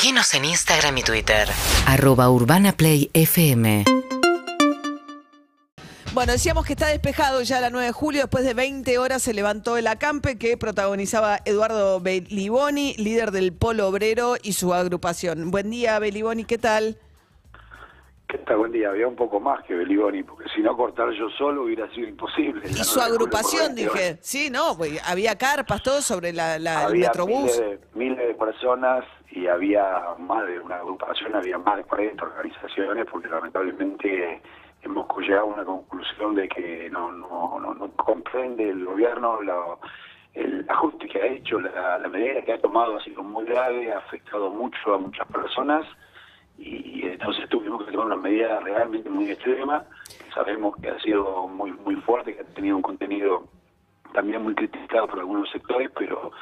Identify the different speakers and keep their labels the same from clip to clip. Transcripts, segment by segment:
Speaker 1: Seguinos en Instagram y Twitter.
Speaker 2: Arroba Urbana Play FM.
Speaker 3: Bueno, decíamos que está despejado ya la 9 de julio. Después de 20 horas se levantó el acampe que protagonizaba Eduardo Beliboni, líder del Polo Obrero y su agrupación. Buen día, Beliboni, ¿qué tal?
Speaker 4: ¿Qué tal? Buen día. Había un poco más que Beliboni, porque si no cortar yo solo hubiera sido imposible.
Speaker 3: Y su agrupación,
Speaker 4: por 20 horas.
Speaker 3: dije. Sí, no, pues, había carpas, todo sobre la, la- el Metrobús.
Speaker 4: miles de, miles de personas y había más de una agrupación, había más de 40 organizaciones, porque lamentablemente hemos llegado a una conclusión de que no, no, comprende el gobierno el ajuste que ha hecho, la, la medida que ha tomado ha sido muy grave, ha afectado mucho a muchas personas y entonces tuvimos que tomar una medida realmente muy extrema. Sabemos que ha sido muy muy fuerte, que ha tenido un contenido también muy criticado por algunos sectores, pero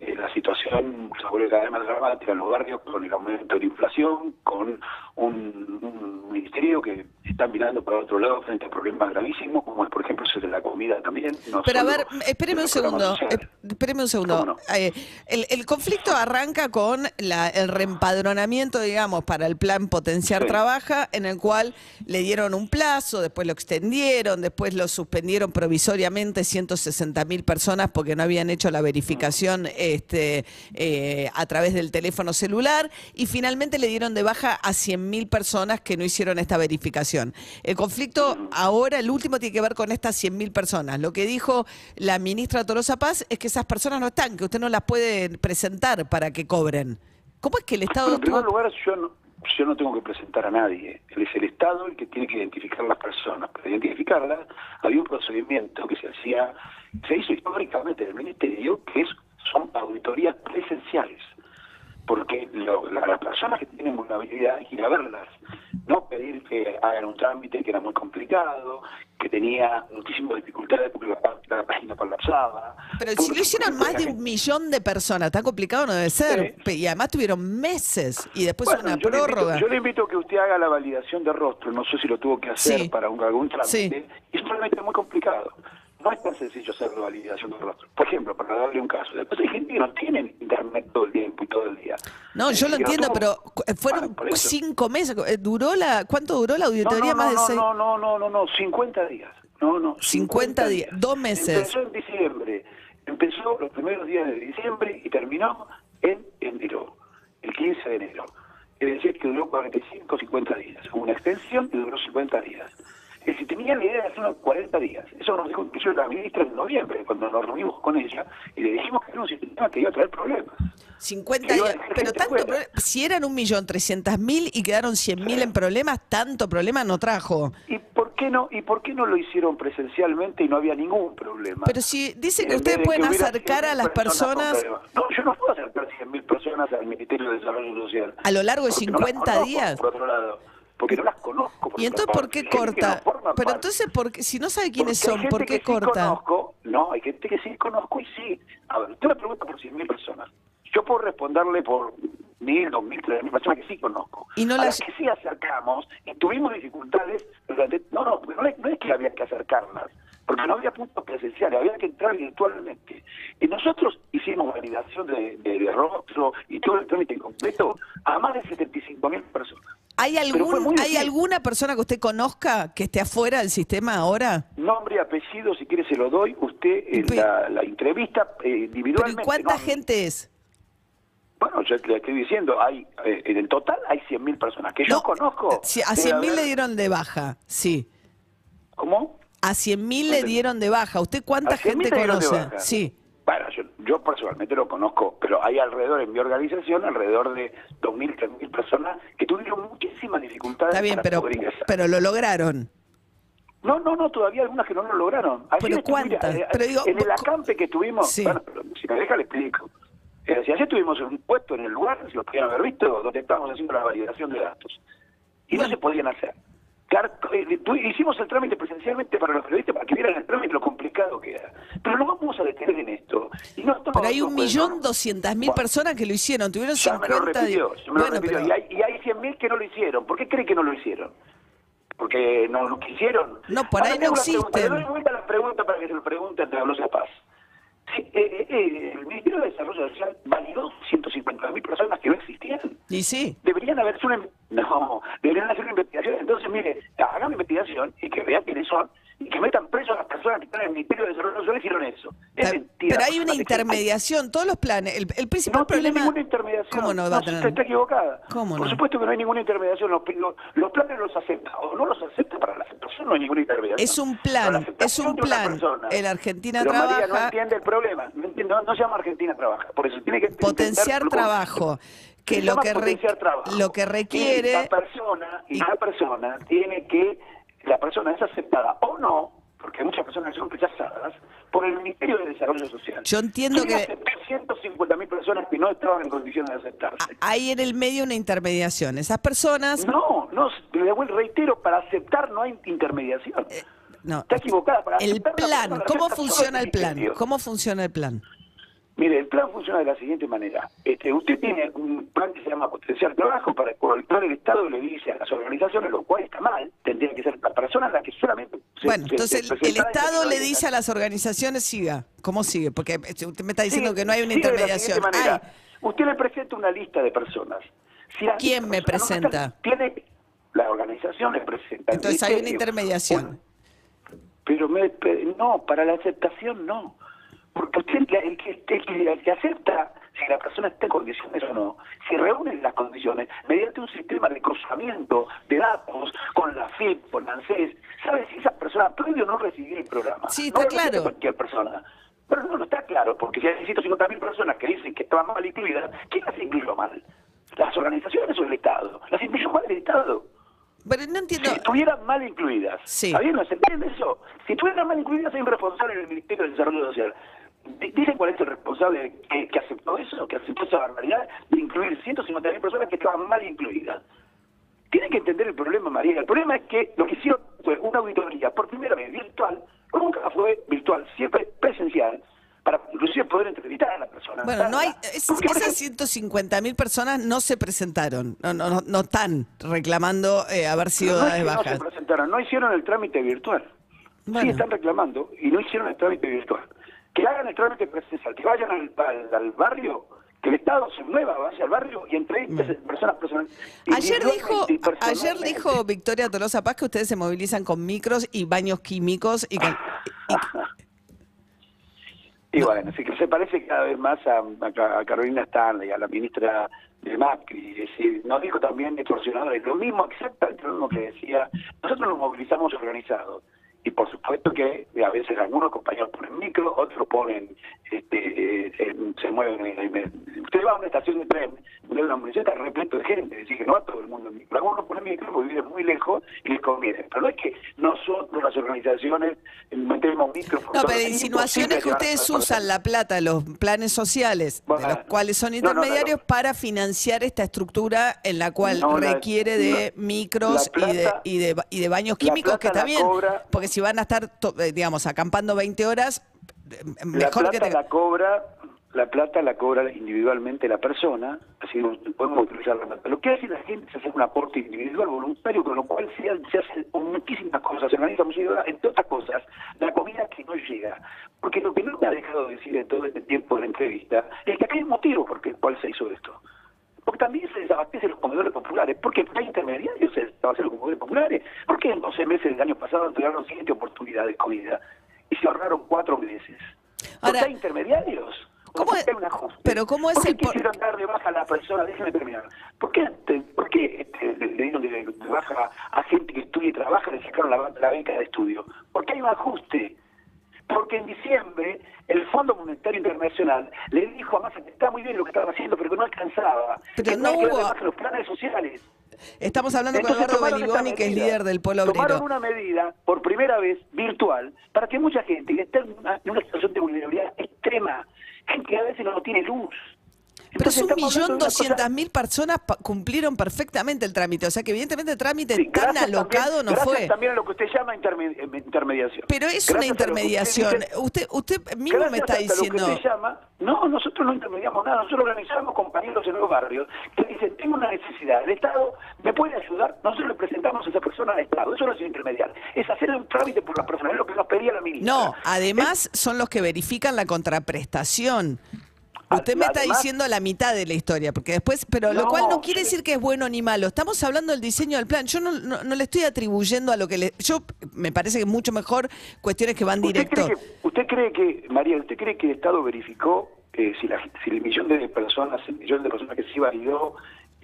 Speaker 4: eh, la situación se vuelve cada vez más dramática en los barrios con el aumento de la inflación, con un, un ministerio que está mirando para otro lado frente a problemas gravísimos, como es, por ejemplo, el de la comida también. no
Speaker 3: Pero a ver, espéreme un segundo. eh, Espéreme un segundo. Eh, el, el conflicto arranca con la- el reempadronamiento, digamos, para el plan Potenciar
Speaker 4: Sí.
Speaker 3: Trabaja, en el cual le dieron un plazo, después lo extendieron, después lo suspendieron provisoriamente 160 mil personas porque no habían hecho la verificación este, eh, a través del teléfono celular y finalmente le dieron de baja a 100 mil personas que no hicieron esta verificación. El conflicto ahora, el último, tiene que ver con estas 100 mil personas. Lo que dijo la ministra Tolosa Paz es que esas personas no están, que usted no las puede presentar para que cobren. ¿Cómo es que el Estado
Speaker 4: en primer lugar, yo no, yo no tengo que presentar a nadie. Él es el Estado el que tiene que identificar las personas. Para identificarlas, había un procedimiento que se hacía, se hizo históricamente en el Ministerio, que es, son auditorías presenciales. Porque lo- la- las personas que tienen vulnerabilidad hay que ir a verlas. No pedir que hagan un trámite que era muy complicado, que tenía muchísimas dificultades porque la, la página colapsaba.
Speaker 3: Pero si lo hicieron más de un millón de personas, tan complicado no debe ser.
Speaker 4: Sí.
Speaker 3: Y además tuvieron meses y después
Speaker 4: Bueno,
Speaker 3: una
Speaker 4: yo le invito-
Speaker 3: prórroga.
Speaker 4: yo le invito a que usted haga la validación de rostro, no sé si lo tuvo que hacer
Speaker 3: Sí.
Speaker 4: para un, algún trámite,
Speaker 3: Sí.
Speaker 4: y es realmente muy complicado. No es tan sencillo hacer la validación de rostro. Por ejemplo, para darle un caso, después hay gente que no tiene internet todo el tiempo y todo el día.
Speaker 3: No, yo lo
Speaker 4: que no
Speaker 3: entiendo, pero eh, fueron
Speaker 4: Bueno,
Speaker 3: cinco meses. Eh, ¿Duró la, ¿Cuánto duró la
Speaker 4: No,
Speaker 3: auditoría?
Speaker 4: no,
Speaker 3: más de
Speaker 4: no,
Speaker 3: seis.
Speaker 4: no, no, no, no, no, 50 días. No, no,
Speaker 3: 50 días, dos meses.
Speaker 4: Empezó en diciembre. Empezó los primeros días de diciembre y terminó en enero, el 15 de enero. Es decir, que duró 45, 50 días. Una extensión y duró 50 días. Es decir, tenía la idea de hacer unos 40 días. Eso nos dijo incluso la ministra en noviembre, cuando nos reunimos con ella y le dijimos que era un sistema que iba a traer problemas.
Speaker 3: 50
Speaker 4: Que iba a
Speaker 3: días. Pero tanto problema- si eran un millón trescientas mil y quedaron cien mil en problemas, tanto problema no trajo.
Speaker 4: ¿Y por qué no y por qué no lo hicieron presencialmente y no había ningún problema?
Speaker 3: Pero si dice que
Speaker 4: En
Speaker 3: ustedes pueden acercar a
Speaker 4: 100.000
Speaker 3: las personas.
Speaker 4: No, yo no puedo acercar 100.000 personas al Ministerio de Desarrollo Social.
Speaker 3: a lo largo de
Speaker 4: Porque no las
Speaker 3: 50
Speaker 4: conozco,
Speaker 3: días.
Speaker 4: Por otro lado, porque no las conozco.
Speaker 3: ¿Y entonces por qué corta?
Speaker 4: no
Speaker 3: Pero
Speaker 4: parte.
Speaker 3: entonces, ¿por qué? si no sabe quiénes
Speaker 4: Porque
Speaker 3: son, ¿por qué corta?
Speaker 4: Sí conozco, no, hay gente que sí conozco y sí. A ver, usted me pregunta por 100.000 personas. Yo puedo responderle por 1.000, 2.000, 3.000 personas que sí conozco.
Speaker 3: Y no
Speaker 4: a
Speaker 3: las-
Speaker 4: las que sí acercamos y tuvimos dificultades durante... No, no, porque no, es- no es que había que acercarlas, porque no había puntos presenciales, había que entrar virtualmente. Y nosotros hicimos validación de, de, de rostro y todo el trámite completo a más de 75.000 personas.
Speaker 3: ¿Hay, algún, ¿Hay alguna persona que usted conozca que esté afuera del sistema ahora?
Speaker 4: Nombre, apellido, si quiere se lo doy. Usted en la, la entrevista eh,
Speaker 3: ¿Pero
Speaker 4: individualmente.
Speaker 3: ¿y cuánta
Speaker 4: no,
Speaker 3: gente es?
Speaker 4: Bueno, yo le estoy diciendo, hay eh, en el total hay 100.000 personas que yo
Speaker 3: No,
Speaker 4: conozco.
Speaker 3: si a
Speaker 4: Debe
Speaker 3: 100 mil
Speaker 4: haber-
Speaker 3: le dieron de baja, sí.
Speaker 4: ¿Cómo?
Speaker 3: A 100 mil le dieron de baja. ¿Usted cuánta
Speaker 4: ¿A 100.000
Speaker 3: gente conoce? Sí.
Speaker 4: Yo, personalmente lo conozco, pero hay alrededor en mi organización, alrededor de 2.000, 3.000 personas que tuvieron muchísimas dificultades
Speaker 3: Está bien,
Speaker 4: para
Speaker 3: pero,
Speaker 4: poder ingresar.
Speaker 3: pero lo lograron.
Speaker 4: No, no, no, todavía algunas que no lo lograron. Ayer
Speaker 3: Pero ¿cuántas?
Speaker 4: mira, eh,
Speaker 3: Pero digo,
Speaker 4: en el acampe que tuvimos,
Speaker 3: Sí.
Speaker 4: bueno, si me deja le explico. Eh, si ayer tuvimos un puesto en el lugar, si lo podían haber visto, donde estábamos haciendo la validación de datos. Y no
Speaker 3: Bueno.
Speaker 4: se podían hacer. Eh, Hicimos el trámite presencialmente para los periodistas para que vieran el trámite lo complicado que era. Pero no vamos a detener en esto. Y no
Speaker 3: Pero hay un millón
Speaker 4: no.
Speaker 3: doscientas mil personas que lo hicieron. Tuvieron
Speaker 4: ya me lo
Speaker 3: 50
Speaker 4: repitió,
Speaker 3: días.
Speaker 4: ya me lo
Speaker 3: Bueno,
Speaker 4: repitió.
Speaker 3: pero-
Speaker 4: Y hay, y hay 100.000 que no lo hicieron. ¿Por qué cree que no lo hicieron? Porque no lo quisieron.
Speaker 3: No, por ahí
Speaker 4: Ahora
Speaker 3: no
Speaker 4: la pregunta,
Speaker 3: existen.
Speaker 4: Le doy vuelta a la pregunta para que se lo pregunte a Paz. Sí, eh, eh, eh, el Ministerio de Desarrollo Social validó 150.000 personas que no existían.
Speaker 3: Y sí.
Speaker 4: Deberían haberse una... No, deberían hacer una investigación. Entonces, mire, hagan una investigación y que vean quiénes son metan preso a las personas que están en el Ministerio de Desarrollo Social hicieron eso. Es
Speaker 3: Está-
Speaker 4: mentira.
Speaker 3: Pero hay una intermediación, todos los planes. El, el principal
Speaker 4: no tiene
Speaker 3: problema.
Speaker 4: ninguna intermediación.
Speaker 3: ¿Cómo no va a
Speaker 4: se-
Speaker 3: tener?
Speaker 4: Está equivocada.
Speaker 3: ¿Cómo
Speaker 4: Por
Speaker 3: no?
Speaker 4: supuesto que no hay ninguna intermediación. Los, los- los planes los acepta o no los acepta para la aceptación, no hay ninguna intermediación.
Speaker 3: Es un plan, es un plan. El Argentina
Speaker 4: Pero María no
Speaker 3: trabaja.
Speaker 4: entiende el problema. No, entiende- no- no se llama Argentina trabaja. Por eso tiene que
Speaker 3: Potenciar trabajo. Que lo que, re-
Speaker 4: potenciar trabajo.
Speaker 3: lo que
Speaker 4: Y
Speaker 3: requiere.
Speaker 4: la persona, y
Speaker 3: y-
Speaker 4: la persona tiene que, la persona es aceptada o no, porque hay muchas personas que son rechazadas por el Ministerio de Desarrollo Social.
Speaker 3: Yo entiendo
Speaker 4: ¿Quién
Speaker 3: que-
Speaker 4: aceptó 150 mil personas que no estaban en condiciones de aceptarse.
Speaker 3: Hay en el medio una intermediación. Esas personas.
Speaker 4: No, no, reitero, para aceptar no hay intermediación.
Speaker 3: No.
Speaker 4: Está equivocada. Para
Speaker 3: El plan, ¿cómo funciona el plan?
Speaker 4: ministerio.
Speaker 3: ¿Cómo funciona el plan?
Speaker 4: Mire, el plan funciona de la siguiente manera. Este, usted tiene un plan que se llama potenciar trabajo, para el cual el Estado le dice a las organizaciones, lo cual está mal, tendría que ser la persona la que solamente... se-
Speaker 3: Bueno, entonces el, Estado le dice a las organizaciones siga. ¿Cómo sigue? Porque eh, usted me está diciendo
Speaker 4: Sí,
Speaker 3: que no hay una
Speaker 4: sigue de la
Speaker 3: intermediación.
Speaker 4: Usted le presenta una lista de personas. Si
Speaker 3: ¿Quién me
Speaker 4: personas
Speaker 3: presenta?
Speaker 4: tiene, la organización le presenta.
Speaker 3: Entonces hay una intermediación.
Speaker 4: Pero me, no, para la aceptación no. Porque usted, el el que acepta si la persona está en condiciones o no, si reúnen las condiciones mediante un sistema de cruzamiento de datos con la FIP, con la ANSES, sabe si esa persona puede o no recibir el programa.
Speaker 3: Sí, está claro.
Speaker 4: cualquier persona. Pero no, no está claro, porque si hay 150 mil personas que dicen que estaban mal incluidas, ¿quién las incluyó mal? ¿Las organizaciones o el Estado? Las incluyó mal el Estado.
Speaker 3: Pero no entiendo.
Speaker 4: Si estuvieran mal incluidas.
Speaker 3: Sí.
Speaker 4: ¿Está bien? ¿No se entiende eso? Si estuvieran mal incluidas, hay un responsable en el Ministerio de Desarrollo Social. Di- ¿Dicen cuál es el responsable que, que aceptó eso, que aceptó esa barbaridad de incluir 150.000 personas que estaban mal incluidas? Tienen que entender el problema, María. El problema es que lo que hicieron fue una auditoría por primera vez virtual, nunca fue virtual, siempre presencial, para inclusive poder entrevistar a la persona.
Speaker 3: Bueno, no hay. es- esas
Speaker 4: ejemplo,
Speaker 3: 150 mil personas no se presentaron. No, no, no, no están reclamando eh, haber sido
Speaker 4: no
Speaker 3: dadas
Speaker 4: no se presentaron, no hicieron el trámite virtual.
Speaker 3: Bueno.
Speaker 4: Sí, están reclamando y no hicieron el trámite virtual. Que hagan el trámite presencial, que vayan al, al- al barrio, que el Estado se mueva, vaya al barrio y entreviste personas personales.
Speaker 3: Ayer dijo, ayer dijo Victoria Tolosa Paz que ustedes se movilizan con micros y baños químicos y, con- y-
Speaker 4: Y bueno, así que se parece cada vez más a, a- a Carolina Stanley, a la ministra de Macri. Es decir, nos dijo también extorsionadores, lo mismo, exactamente lo mismo que decía. Nosotros nos movilizamos organizados. Y por supuesto que a veces algunos compañeros ponen micro, otros ponen, este, eh, se mueven. en- en- usted va a una estación de tren, ve una municipio está repleto de gente, es decir, que no a todo el mundo en micro. Algunos ponen micro porque viven muy lejos y les conviene. Pero no es que nosotros, las organizaciones, metemos micro.
Speaker 3: No, pero insinuaciones que ustedes usan la plata, los planes sociales, de los cuales son
Speaker 4: no, no, no,
Speaker 3: intermediarios, para financiar esta estructura en la cual
Speaker 4: la-
Speaker 3: requiere de
Speaker 4: la-
Speaker 3: micros
Speaker 4: la
Speaker 3: y, de, y, de, y de baños
Speaker 4: la
Speaker 3: químicos, que
Speaker 4: la cobra-
Speaker 3: porque si van a estar, eh, digamos, acampando 20 horas, eh,
Speaker 4: La
Speaker 3: mejor
Speaker 4: plata
Speaker 3: que te...
Speaker 4: la cobra, la plata la cobra individualmente la persona, así no podemos utilizar la plata. Lo que hace la gente es hacer un aporte individual voluntario, con lo cual se, se hacen muchísimas cosas, se organiza muchísimas, entre otras cosas, la comida que no llega. Porque lo que no me ha dejado decir en todo este tiempo de la entrevista es que acá hay un motivo por el cual se hizo esto. Porque también se desabastecen los comedores populares. Porque hay intermediarios se desabastecen los comedores populares. Porque en 12 meses del año pasado entregaron siete oportunidades de comida y se ahorraron cuatro meses.
Speaker 3: Ahora,
Speaker 4: hay intermediarios.
Speaker 3: ¿Cómo
Speaker 4: ¿Por
Speaker 3: es-
Speaker 4: qué hay un ajuste?
Speaker 3: pero cómo es
Speaker 4: ¿Por qué
Speaker 3: el
Speaker 4: quisieron dar de baja a la persona? Déjeme terminar. ¿Por qué, te- por qué este, le, dieron de, baja a gente que estudia y trabaja le sacaron la, la beca de estudio? Porque hay un ajuste. Porque en diciembre el Fondo Monetario Internacional le dijo a Massa que está muy bien lo que estaba haciendo, pero que no alcanzaba.
Speaker 3: Pero
Speaker 4: que
Speaker 3: no hubo-
Speaker 4: los planes sociales.
Speaker 3: Estamos hablando con
Speaker 4: Entonces
Speaker 3: Eduardo
Speaker 4: tomaron esta
Speaker 3: Beliboni, que es líder del Polo
Speaker 4: Tomaron
Speaker 3: Obrero.
Speaker 4: una medida, por primera vez, virtual, para que mucha gente que está en una, en una situación de vulnerabilidad extrema, gente a veces no tiene luz.
Speaker 3: Pero es un millón doscientas mil personas cumplieron perfectamente el trámite. O sea que evidentemente el trámite
Speaker 4: Sí,
Speaker 3: tan alocado
Speaker 4: también-
Speaker 3: no fue.
Speaker 4: también a lo que usted llama interme- eh, intermediación.
Speaker 3: Pero es
Speaker 4: Gracias
Speaker 3: una
Speaker 4: usted
Speaker 3: intermediación.
Speaker 4: dice-
Speaker 3: Usted, usted mismo me está
Speaker 4: lo
Speaker 3: diciendo.
Speaker 4: que usted llama, no, nosotros no intermediamos nada, nosotros organizamos compañeros en los barrios que dicen, tengo una necesidad, el Estado me puede ayudar, nosotros le presentamos a esa persona al Estado, eso no es intermediar, es hacer un trámite por la persona, es lo que nos pedía la ministra.
Speaker 3: No, además son los que verifican la contraprestación. Usted me está
Speaker 4: Además-
Speaker 3: diciendo la mitad de la historia, porque después, pero lo cual no quiere decir que es bueno ni malo. Estamos hablando del diseño del plan. Yo no, no- no le estoy atribuyendo a lo que le. Yo me parece que es mucho mejor cuestiones que van
Speaker 4: ¿Usted
Speaker 3: directo.
Speaker 4: cree, que, ¿Usted cree que, María, usted cree que el Estado verificó eh, si, la, si el millón de personas, el millón de personas que sí validó,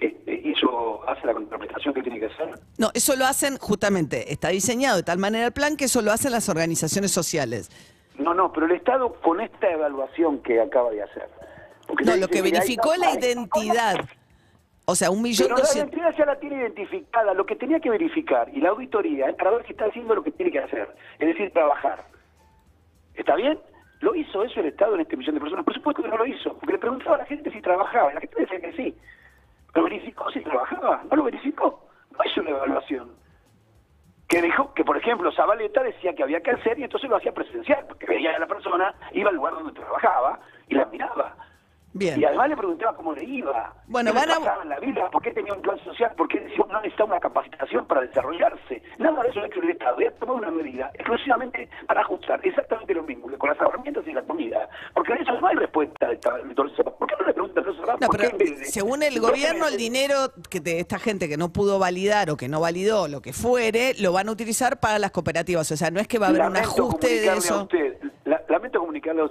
Speaker 4: este, hizo, hace la contraprestación que tiene que hacer?
Speaker 3: No, eso lo hacen justamente. Está diseñado de tal manera el plan que eso lo hacen las organizaciones sociales.
Speaker 4: No, no, pero el Estado con esta evaluación que acaba de hacer. Porque
Speaker 3: No, lo que verificó la identidad. O sea, un millón
Speaker 4: Pero la
Speaker 3: doscientos.
Speaker 4: identidad ya la tiene identificada. Lo que tenía que verificar y la auditoría es para ver si está haciendo lo que tiene que hacer, es decir, trabajar. ¿Está bien? ¿Lo hizo eso el Estado en este millón de personas? Por supuesto que no lo hizo, porque le preguntaba a la gente si trabajaba y la gente decía que sí. ¿Lo verificó si trabajaba? ¿No lo verificó? No hizo una evaluación. Que dijo que, por ejemplo, Zabaleta decía que había que hacer y entonces lo hacía presencial, porque veía a la persona, iba al lugar donde trabajaba y la miraba.
Speaker 3: Bien.
Speaker 4: Y además le preguntaba cómo le iba.
Speaker 3: Bueno,
Speaker 4: ¿Qué
Speaker 3: van a-
Speaker 4: en la vida? ¿Por qué tenía un plan social? ¿Por qué no necesitaba una capacitación para desarrollarse? Nada de eso ha hecho el Estado. Y ha tomado una medida exclusivamente para ajustar exactamente lo mismo que con las herramientas y la comida. Porque de eso no hay respuesta eso. ¿Por qué no le preguntan a los
Speaker 3: No,
Speaker 4: ¿Por
Speaker 3: pero
Speaker 4: de-
Speaker 3: según el
Speaker 4: ¿Por qué
Speaker 3: gobierno, el dinero que de esta gente que no pudo validar o que no validó, lo que fuere, lo van a utilizar para las cooperativas. O sea, no es que va a haber un ajuste de
Speaker 4: comunicarle a
Speaker 3: eso.
Speaker 4: usted-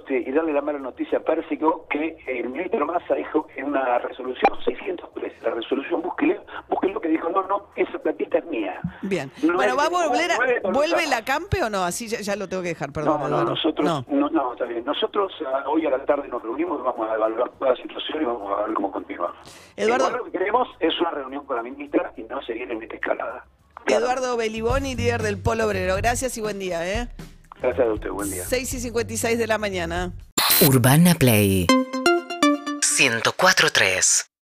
Speaker 4: y darle la mala noticia a Pérsico que el ministro Massa dijo en una resolución 603, la resolución, búsquelo, búsquelo que dijo, no, no, esa platita es mía.
Speaker 3: Bien.
Speaker 4: No
Speaker 3: bueno, ¿va a volver a. ¿vuelve la campe o no? Así ya, ya lo tengo que dejar, perdón.
Speaker 4: No, nosotros,
Speaker 3: No.
Speaker 4: no. No, está bien. Nosotros ah, hoy a la tarde nos reunimos, vamos a evaluar toda la situación y vamos a ver cómo continúa.
Speaker 3: Eduardo-
Speaker 4: Igual lo que queremos es una reunión con la ministra y no seguir en esta escalada.
Speaker 3: Eduardo Beliboni, líder del Polo Obrero. Gracias y buen día, ¿eh?
Speaker 4: Gracias a usted, buen día.
Speaker 3: 6 y 56 de la mañana.
Speaker 2: Urbana Play
Speaker 1: 104.3